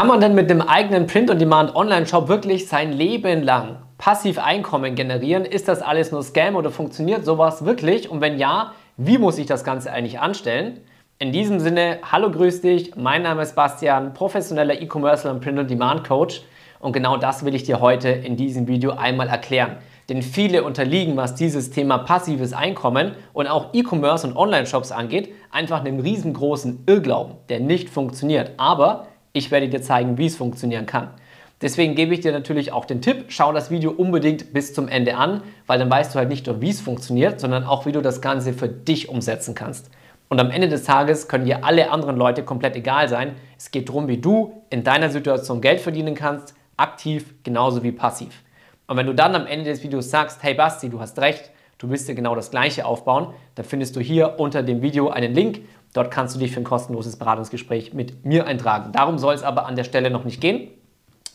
Kann man denn mit dem eigenen Print-on-Demand-Online-Shop wirklich sein Leben lang passiv Einkommen generieren? Ist das alles nur Scam oder funktioniert sowas wirklich? Und wenn ja, wie muss ich das Ganze eigentlich anstellen? In diesem Sinne, hallo, grüß dich. Mein Name ist Bastian, professioneller E-Commerce und Print-on-Demand-Coach. Und genau das will ich dir heute in diesem Video einmal erklären. Denn viele unterliegen, was dieses Thema passives Einkommen und auch E-Commerce und Online-Shops angeht, einfach einem riesengroßen Irrglauben, der nicht funktioniert. Aber ich werde dir zeigen, wie es funktionieren kann. Deswegen gebe ich dir natürlich auch den Tipp, schau das Video unbedingt bis zum Ende an, weil dann weißt du halt nicht nur, wie es funktioniert, sondern auch, wie du das Ganze für dich umsetzen kannst. Und am Ende des Tages können dir alle anderen Leute komplett egal sein. Es geht darum, wie du in deiner Situation Geld verdienen kannst, aktiv genauso wie passiv. Und wenn du dann am Ende des Videos sagst, hey Basti, du hast recht, du willst dir genau das gleiche aufbauen, dann findest du hier unter dem Video einen Link Dort kannst du dich für ein kostenloses Beratungsgespräch mit mir eintragen. Darum soll es aber an der Stelle noch nicht gehen.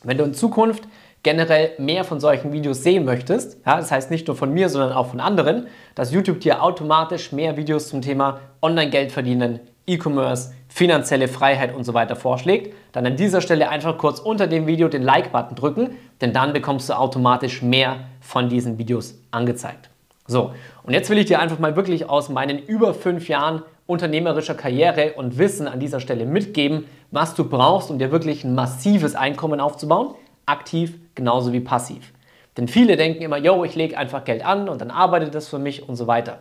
Wenn du in Zukunft generell mehr von solchen Videos sehen möchtest, ja, das heißt nicht nur von mir, sondern auch von anderen, dass YouTube dir automatisch mehr Videos zum Thema Online-Geld verdienen, E-Commerce, finanzielle Freiheit und so weiter vorschlägt, dann an dieser Stelle einfach kurz unter dem Video den Like-Button drücken, denn dann bekommst du automatisch mehr von diesen Videos angezeigt. So, und jetzt will ich dir einfach mal wirklich aus meinen über fünf Jahren unternehmerischer Karriere und Wissen an dieser Stelle mitgeben, was du brauchst, um dir wirklich ein massives Einkommen aufzubauen, aktiv genauso wie passiv. Denn viele denken immer, yo, ich lege einfach Geld an und dann arbeitet das für mich und so weiter.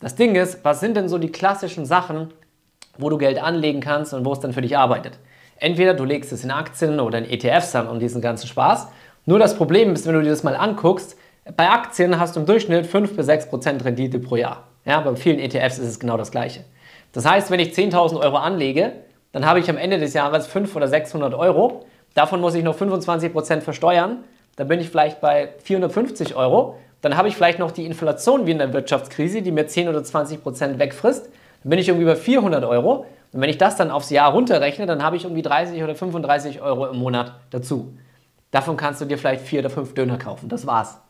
Das Ding ist, was sind denn so die klassischen Sachen, wo du Geld anlegen kannst und wo es dann für dich arbeitet? Entweder du legst es in Aktien oder in ETFs an und diesen ganzen Spaß. Nur das Problem ist, wenn du dir das mal anguckst, bei Aktien hast du im Durchschnitt 5 bis 6 Prozent Rendite pro Jahr. Ja, bei vielen ETFs ist es genau das Gleiche. Das heißt, wenn ich 10.000 Euro anlege, dann habe ich am Ende des Jahres 500 oder 600 Euro. Davon muss ich noch 25% versteuern. Dann bin ich vielleicht bei 450 Euro. Dann habe ich vielleicht noch die Inflation wie in der Wirtschaftskrise, die mir 10 oder 20% wegfrisst. Dann bin ich irgendwie bei 400 Euro. Und wenn ich das dann aufs Jahr runterrechne, dann habe ich irgendwie 30 oder 35 Euro im Monat dazu. Davon kannst du dir vielleicht vier oder fünf Döner kaufen. Das war's.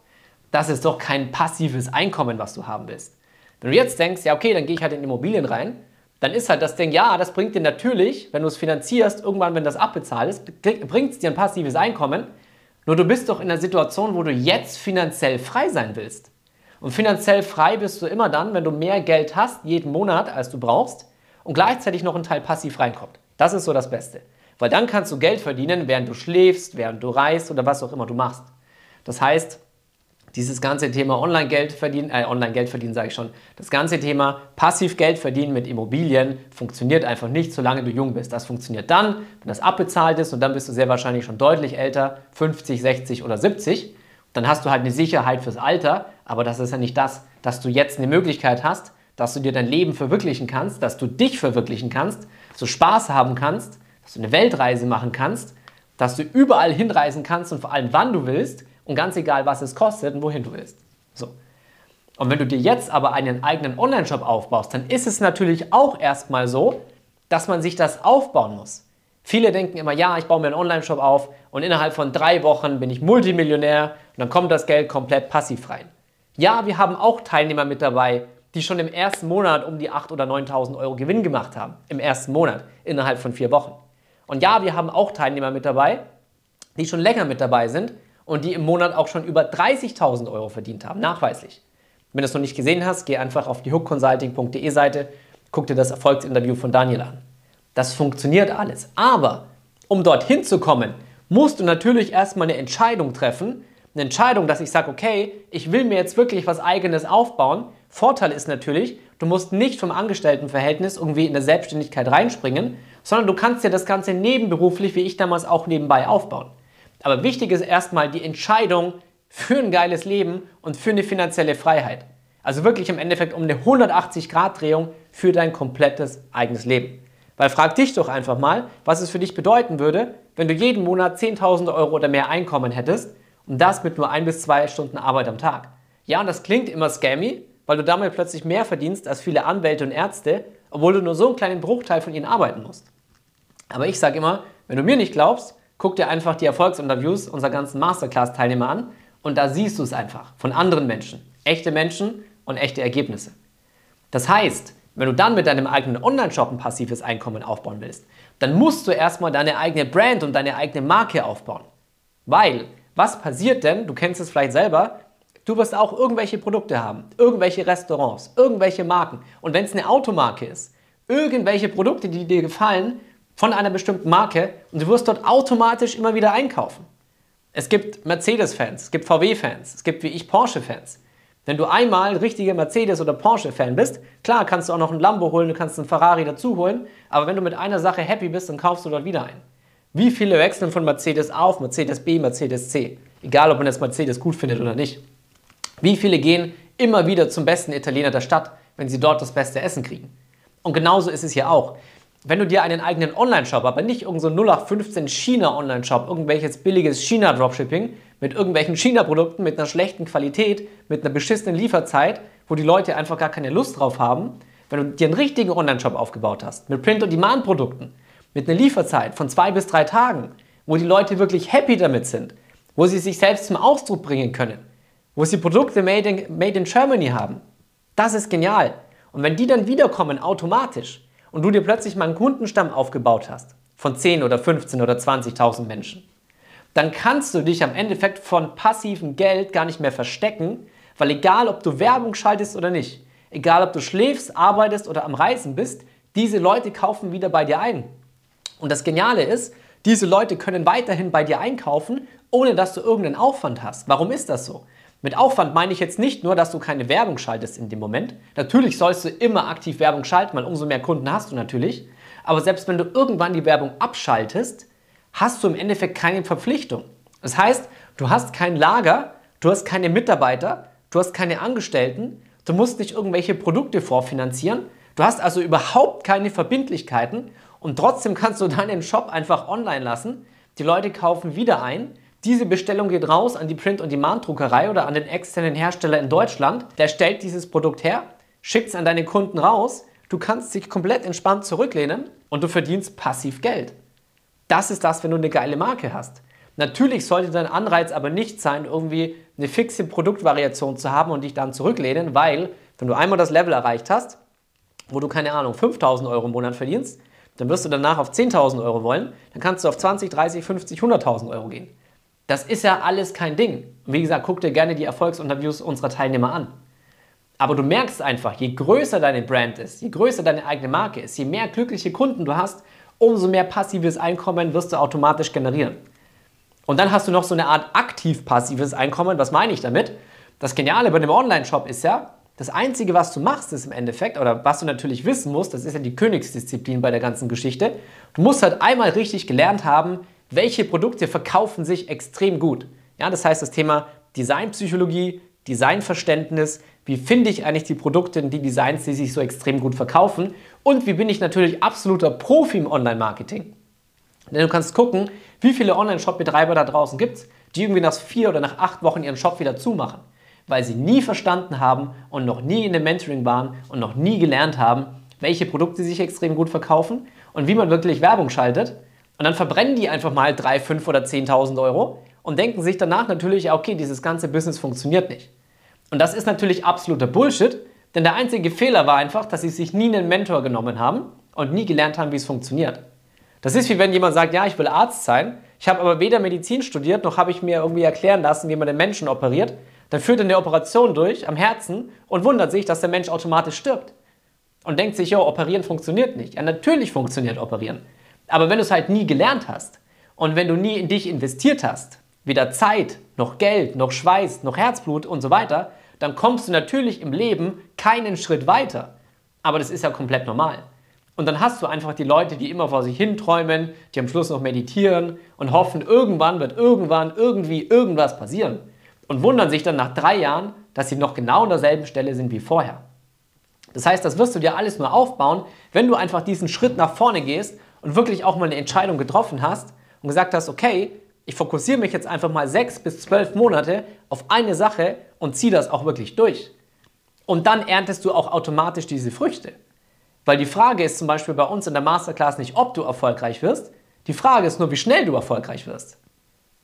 Das ist doch kein passives Einkommen, was du haben willst. Wenn du jetzt denkst, ja okay, dann gehe ich halt in Immobilien rein, dann ist halt das Ding, ja, das bringt dir natürlich, wenn du es finanzierst, irgendwann, wenn das abbezahlt ist, bringt es dir ein passives Einkommen. Nur du bist doch in einer Situation, wo du jetzt finanziell frei sein willst. Und finanziell frei bist du immer dann, wenn du mehr Geld hast, jeden Monat, als du brauchst, und gleichzeitig noch ein Teil passiv reinkommt. Das ist so das Beste. Weil dann kannst du Geld verdienen, während du schläfst, während du reist oder was auch immer du machst. Das heißt, dieses ganze Thema Online-Geld verdienen, äh, Online-Geld verdienen sage ich schon, das ganze Thema passiv Geld verdienen mit Immobilien funktioniert einfach nicht, solange du jung bist. Das funktioniert dann, wenn das abbezahlt ist und dann bist du sehr wahrscheinlich schon deutlich älter, 50, 60 oder 70. Dann hast du halt eine Sicherheit fürs Alter, aber das ist ja nicht das, dass du jetzt eine Möglichkeit hast, dass du dir dein Leben verwirklichen kannst, dass du dich verwirklichen kannst, dass du Spaß haben kannst, dass du eine Weltreise machen kannst, dass du überall hinreisen kannst und vor allem wann du willst und ganz egal, was es kostet und wohin du willst. So. Und wenn du dir jetzt aber einen eigenen Online-Shop aufbaust, dann ist es natürlich auch erstmal so, dass man sich das aufbauen muss. Viele denken immer, ja, ich baue mir einen Online-Shop auf und innerhalb von drei Wochen bin ich Multimillionär und dann kommt das Geld komplett passiv rein. Ja, wir haben auch Teilnehmer mit dabei, die schon im ersten Monat um die 8.000 oder 9.000 Euro Gewinn gemacht haben. Im ersten Monat, innerhalb von vier Wochen. Und ja, wir haben auch Teilnehmer mit dabei, die schon länger mit dabei sind und die im Monat auch schon über 30.000 Euro verdient haben, nachweislich. Wenn du es noch nicht gesehen hast, geh einfach auf die hookconsulting.de Seite, guck dir das Erfolgsinterview von Daniel an. Das funktioniert alles. Aber um dorthin zu kommen, musst du natürlich erstmal eine Entscheidung treffen. Eine Entscheidung, dass ich sage, okay, ich will mir jetzt wirklich was eigenes aufbauen. Vorteil ist natürlich, du musst nicht vom Angestelltenverhältnis irgendwie in der Selbstständigkeit reinspringen, sondern du kannst dir das Ganze nebenberuflich, wie ich damals auch nebenbei aufbauen. Aber wichtig ist erstmal die Entscheidung für ein geiles Leben und für eine finanzielle Freiheit. Also wirklich im Endeffekt um eine 180-Grad-Drehung für dein komplettes eigenes Leben. Weil frag dich doch einfach mal, was es für dich bedeuten würde, wenn du jeden Monat 10.000 Euro oder mehr Einkommen hättest und das mit nur ein bis zwei Stunden Arbeit am Tag. Ja, und das klingt immer scammy, weil du damit plötzlich mehr verdienst als viele Anwälte und Ärzte, obwohl du nur so einen kleinen Bruchteil von ihnen arbeiten musst. Aber ich sage immer, wenn du mir nicht glaubst, guck dir einfach die Erfolgsinterviews unserer ganzen Masterclass-Teilnehmer an und da siehst du es einfach von anderen Menschen. Echte Menschen und echte Ergebnisse. Das heißt, wenn du dann mit deinem eigenen Online-Shop ein passives Einkommen aufbauen willst, dann musst du erstmal deine eigene Brand und deine eigene Marke aufbauen. Weil, was passiert denn, du kennst es vielleicht selber, du wirst auch irgendwelche Produkte haben, irgendwelche Restaurants, irgendwelche Marken. Und wenn es eine Automarke ist, irgendwelche Produkte, die dir gefallen, von einer bestimmten Marke und du wirst dort automatisch immer wieder einkaufen. Es gibt Mercedes-Fans, es gibt VW-Fans, es gibt wie ich Porsche-Fans. Wenn du einmal richtiger Mercedes- oder Porsche-Fan bist, klar kannst du auch noch ein Lambo holen, du kannst einen Ferrari dazu holen, aber wenn du mit einer Sache happy bist, dann kaufst du dort wieder ein. Wie viele wechseln von Mercedes A auf Mercedes B, Mercedes C? Egal, ob man das Mercedes gut findet oder nicht. Wie viele gehen immer wieder zum besten Italiener der Stadt, wenn sie dort das beste Essen kriegen? Und genauso ist es hier auch. Wenn du dir einen eigenen Online-Shop, aber nicht irgendein so 0815 China-Online-Shop, irgendwelches billiges China-Dropshipping mit irgendwelchen China-Produkten mit einer schlechten Qualität, mit einer beschissenen Lieferzeit, wo die Leute einfach gar keine Lust drauf haben, wenn du dir einen richtigen Online-Shop aufgebaut hast, mit Print-on-Demand-Produkten, mit einer Lieferzeit von zwei bis drei Tagen, wo die Leute wirklich happy damit sind, wo sie sich selbst zum Ausdruck bringen können, wo sie Produkte made in, made in Germany haben. Das ist genial. Und wenn die dann wiederkommen automatisch und du dir plötzlich mal einen Kundenstamm aufgebaut hast von 10 oder 15 oder 20.000 Menschen, dann kannst du dich am Endeffekt von passivem Geld gar nicht mehr verstecken, weil egal ob du Werbung schaltest oder nicht, egal ob du schläfst, arbeitest oder am Reisen bist, diese Leute kaufen wieder bei dir ein. Und das Geniale ist, diese Leute können weiterhin bei dir einkaufen, ohne dass du irgendeinen Aufwand hast. Warum ist das so? Mit Aufwand meine ich jetzt nicht nur, dass du keine Werbung schaltest in dem Moment. Natürlich sollst du immer aktiv Werbung schalten, weil umso mehr Kunden hast du natürlich. Aber selbst wenn du irgendwann die Werbung abschaltest, hast du im Endeffekt keine Verpflichtung. Das heißt, du hast kein Lager, du hast keine Mitarbeiter, du hast keine Angestellten, du musst nicht irgendwelche Produkte vorfinanzieren, du hast also überhaupt keine Verbindlichkeiten und trotzdem kannst du deinen Shop einfach online lassen. Die Leute kaufen wieder ein diese Bestellung geht raus an die Print-on-Demand-Druckerei oder an den externen Hersteller in Deutschland. Der stellt dieses Produkt her, schickt es an deine Kunden raus. Du kannst dich komplett entspannt zurücklehnen und du verdienst passiv Geld. Das ist das, wenn du eine geile Marke hast. Natürlich sollte dein Anreiz aber nicht sein, irgendwie eine fixe Produktvariation zu haben und dich dann zurücklehnen, weil wenn du einmal das Level erreicht hast, wo du keine Ahnung 5000 Euro im Monat verdienst, dann wirst du danach auf 10.000 Euro wollen, dann kannst du auf 20, 30, 50, 100.000 Euro gehen. Das ist ja alles kein Ding. wie gesagt, guck dir gerne die Erfolgsinterviews unserer Teilnehmer an. Aber du merkst einfach, je größer deine Brand ist, je größer deine eigene Marke ist, je mehr glückliche Kunden du hast, umso mehr passives Einkommen wirst du automatisch generieren. Und dann hast du noch so eine Art aktiv passives Einkommen. Was meine ich damit? Das Geniale bei einem Online-Shop ist ja, das Einzige, was du machst, ist im Endeffekt, oder was du natürlich wissen musst, das ist ja die Königsdisziplin bei der ganzen Geschichte, du musst halt einmal richtig gelernt haben, welche Produkte verkaufen sich extrem gut. Ja, das heißt das Thema Designpsychologie, Designverständnis, wie finde ich eigentlich die Produkte und die Designs, die sich so extrem gut verkaufen und wie bin ich natürlich absoluter Profi im Online-Marketing. Denn du kannst gucken, wie viele Online-Shop-Betreiber da draußen gibt es, die irgendwie nach vier oder nach acht Wochen ihren Shop wieder zumachen, weil sie nie verstanden haben und noch nie in dem Mentoring waren und noch nie gelernt haben, welche Produkte sich extrem gut verkaufen und wie man wirklich Werbung schaltet und dann verbrennen die einfach mal 3, 5 oder 10.000 Euro und denken sich danach natürlich, okay, dieses ganze Business funktioniert nicht. Und das ist natürlich absoluter Bullshit, denn der einzige Fehler war einfach, dass sie sich nie einen Mentor genommen haben und nie gelernt haben, wie es funktioniert. Das ist wie wenn jemand sagt, ja, ich will Arzt sein, ich habe aber weder Medizin studiert, noch habe ich mir irgendwie erklären lassen, wie man den Menschen operiert. Dann führt er eine Operation durch am Herzen und wundert sich, dass der Mensch automatisch stirbt. Und denkt sich, ja, operieren funktioniert nicht. Ja, natürlich funktioniert operieren. Aber wenn du es halt nie gelernt hast und wenn du nie in dich investiert hast, weder Zeit, noch Geld, noch Schweiß, noch Herzblut und so weiter, dann kommst du natürlich im Leben keinen Schritt weiter. Aber das ist ja komplett normal. Und dann hast du einfach die Leute, die immer vor sich hin träumen, die am Schluss noch meditieren und hoffen, irgendwann wird irgendwann irgendwie irgendwas passieren. Und wundern sich dann nach drei Jahren, dass sie noch genau an derselben Stelle sind wie vorher. Das heißt, das wirst du dir alles nur aufbauen, wenn du einfach diesen Schritt nach vorne gehst und wirklich auch mal eine Entscheidung getroffen hast und gesagt hast, okay, ich fokussiere mich jetzt einfach mal sechs bis zwölf Monate auf eine Sache und ziehe das auch wirklich durch. Und dann erntest du auch automatisch diese Früchte. Weil die Frage ist zum Beispiel bei uns in der Masterclass nicht, ob du erfolgreich wirst, die Frage ist nur, wie schnell du erfolgreich wirst.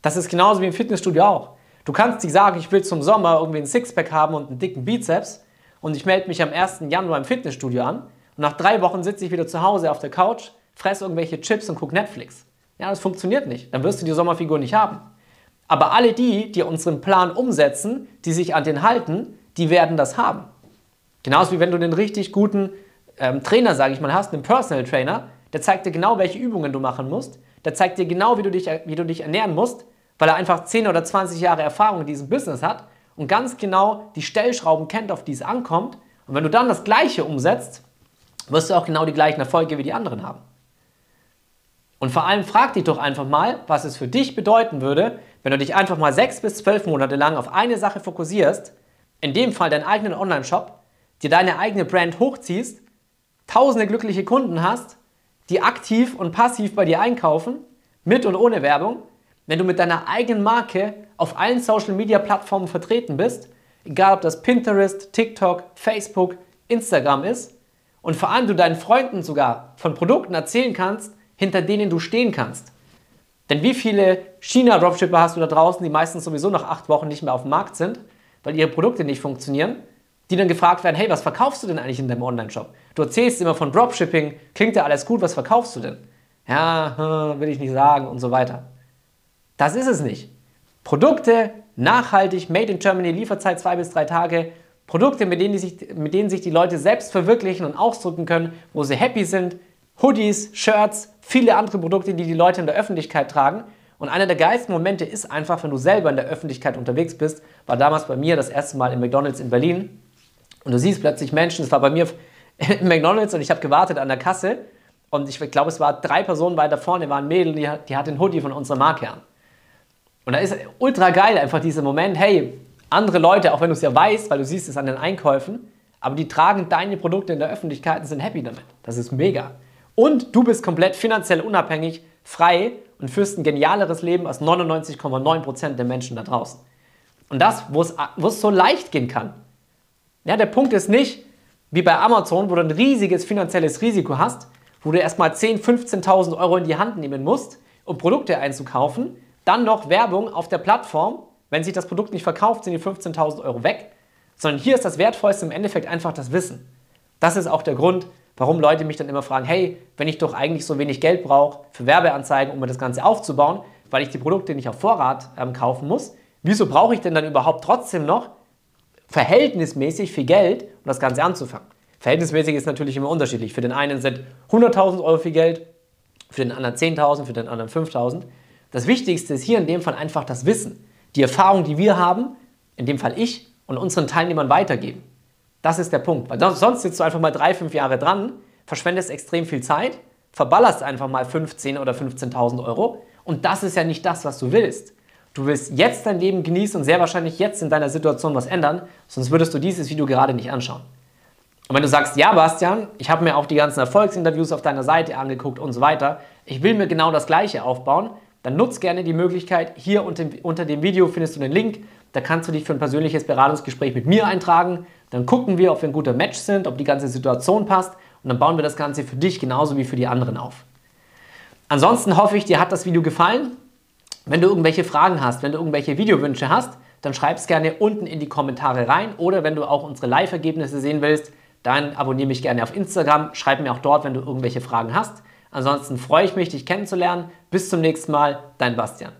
Das ist genauso wie im Fitnessstudio auch. Du kannst dir sagen, ich will zum Sommer irgendwie ein Sixpack haben und einen dicken Bizeps und ich melde mich am 1. Januar im Fitnessstudio an und nach drei Wochen sitze ich wieder zu Hause auf der Couch fress irgendwelche Chips und guck Netflix. Ja, das funktioniert nicht. Dann wirst du die Sommerfigur nicht haben. Aber alle die, die unseren Plan umsetzen, die sich an den halten, die werden das haben. Genauso wie wenn du einen richtig guten ähm, Trainer, sage ich mal, hast, einen Personal Trainer, der zeigt dir genau, welche Übungen du machen musst, der zeigt dir genau, wie du dich, wie du dich ernähren musst, weil er einfach 10 oder 20 Jahre Erfahrung in diesem Business hat und ganz genau die Stellschrauben kennt, auf die es ankommt. Und wenn du dann das Gleiche umsetzt, wirst du auch genau die gleichen Erfolge wie die anderen haben. Und vor allem frag dich doch einfach mal, was es für dich bedeuten würde, wenn du dich einfach mal sechs bis zwölf Monate lang auf eine Sache fokussierst, in dem Fall deinen eigenen Online-Shop, dir deine eigene Brand hochziehst, tausende glückliche Kunden hast, die aktiv und passiv bei dir einkaufen, mit und ohne Werbung, wenn du mit deiner eigenen Marke auf allen Social-Media-Plattformen vertreten bist, egal ob das Pinterest, TikTok, Facebook, Instagram ist, und vor allem du deinen Freunden sogar von Produkten erzählen kannst, hinter denen du stehen kannst. Denn wie viele China-Dropshipper hast du da draußen, die meistens sowieso nach acht Wochen nicht mehr auf dem Markt sind, weil ihre Produkte nicht funktionieren, die dann gefragt werden, hey, was verkaufst du denn eigentlich in deinem Online-Shop? Du erzählst immer von Dropshipping, klingt ja alles gut, was verkaufst du denn? Ja, hm, will ich nicht sagen und so weiter. Das ist es nicht. Produkte, nachhaltig, made in Germany, Lieferzeit zwei bis drei Tage, Produkte, mit denen, sich, mit denen sich die Leute selbst verwirklichen und ausdrücken können, wo sie happy sind, Hoodies, Shirts, viele andere Produkte, die die Leute in der Öffentlichkeit tragen. Und einer der geilsten Momente ist einfach, wenn du selber in der Öffentlichkeit unterwegs bist, war damals bei mir das erste Mal im McDonald's in Berlin. Und du siehst plötzlich Menschen, es war bei mir im McDonald's und ich habe gewartet an der Kasse. Und ich glaube, es war drei Personen weiter vorne, war ein Mädel, die, die hat den Hoodie von unserer Marke an. Und da ist ultra geil einfach dieser Moment, hey, andere Leute, auch wenn du es ja weißt, weil du siehst es an den Einkäufen, aber die tragen deine Produkte in der Öffentlichkeit und sind happy damit. Das ist mega. Und du bist komplett finanziell unabhängig, frei und führst ein genialeres Leben als 99,9% der Menschen da draußen. Und das, wo es, so leicht gehen kann. Ja, der Punkt ist nicht, wie bei Amazon, wo du ein riesiges finanzielles Risiko hast, wo du erstmal 10.000, 15.000 Euro in die Hand nehmen musst, um Produkte einzukaufen, dann noch Werbung auf der Plattform. Wenn sich das Produkt nicht verkauft, sind die 15.000 Euro weg. Sondern hier ist das Wertvollste im Endeffekt einfach das Wissen. Das ist auch der Grund, warum Leute mich dann immer fragen, hey, wenn ich doch eigentlich so wenig Geld brauche für Werbeanzeigen, um mir das Ganze aufzubauen, weil ich die Produkte nicht auf Vorrat ähm, kaufen muss, wieso brauche ich denn dann überhaupt trotzdem noch verhältnismäßig viel Geld, um das Ganze anzufangen? Verhältnismäßig ist natürlich immer unterschiedlich. Für den einen sind 100.000 Euro viel Geld, für den anderen 10.000, für den anderen 5.000. Das Wichtigste ist hier in dem Fall einfach das Wissen, die Erfahrung, die wir haben, in dem Fall ich und unseren Teilnehmern weitergeben. Das ist der Punkt. Weil sonst sitzt du einfach mal drei, fünf Jahre dran, verschwendest extrem viel Zeit, verballerst einfach mal 15 oder 15.000 Euro und das ist ja nicht das, was du willst. Du willst jetzt dein Leben genießen und sehr wahrscheinlich jetzt in deiner Situation was ändern, sonst würdest du dieses Video gerade nicht anschauen. Und wenn du sagst, ja, Bastian, ich habe mir auch die ganzen Erfolgsinterviews auf deiner Seite angeguckt und so weiter, ich will mir genau das Gleiche aufbauen, dann nutz gerne die Möglichkeit. Hier unter dem Video findest du den Link. Da kannst du dich für ein persönliches Beratungsgespräch mit mir eintragen. Dann gucken wir, ob wir ein guter Match sind, ob die ganze Situation passt und dann bauen wir das Ganze für dich genauso wie für die anderen auf. Ansonsten hoffe ich, dir hat das Video gefallen. Wenn du irgendwelche Fragen hast, wenn du irgendwelche Videowünsche hast, dann schreib es gerne unten in die Kommentare rein oder wenn du auch unsere Live-Ergebnisse sehen willst, dann abonniere mich gerne auf Instagram, schreib mir auch dort, wenn du irgendwelche Fragen hast. Ansonsten freue ich mich, dich kennenzulernen. Bis zum nächsten Mal, dein Bastian.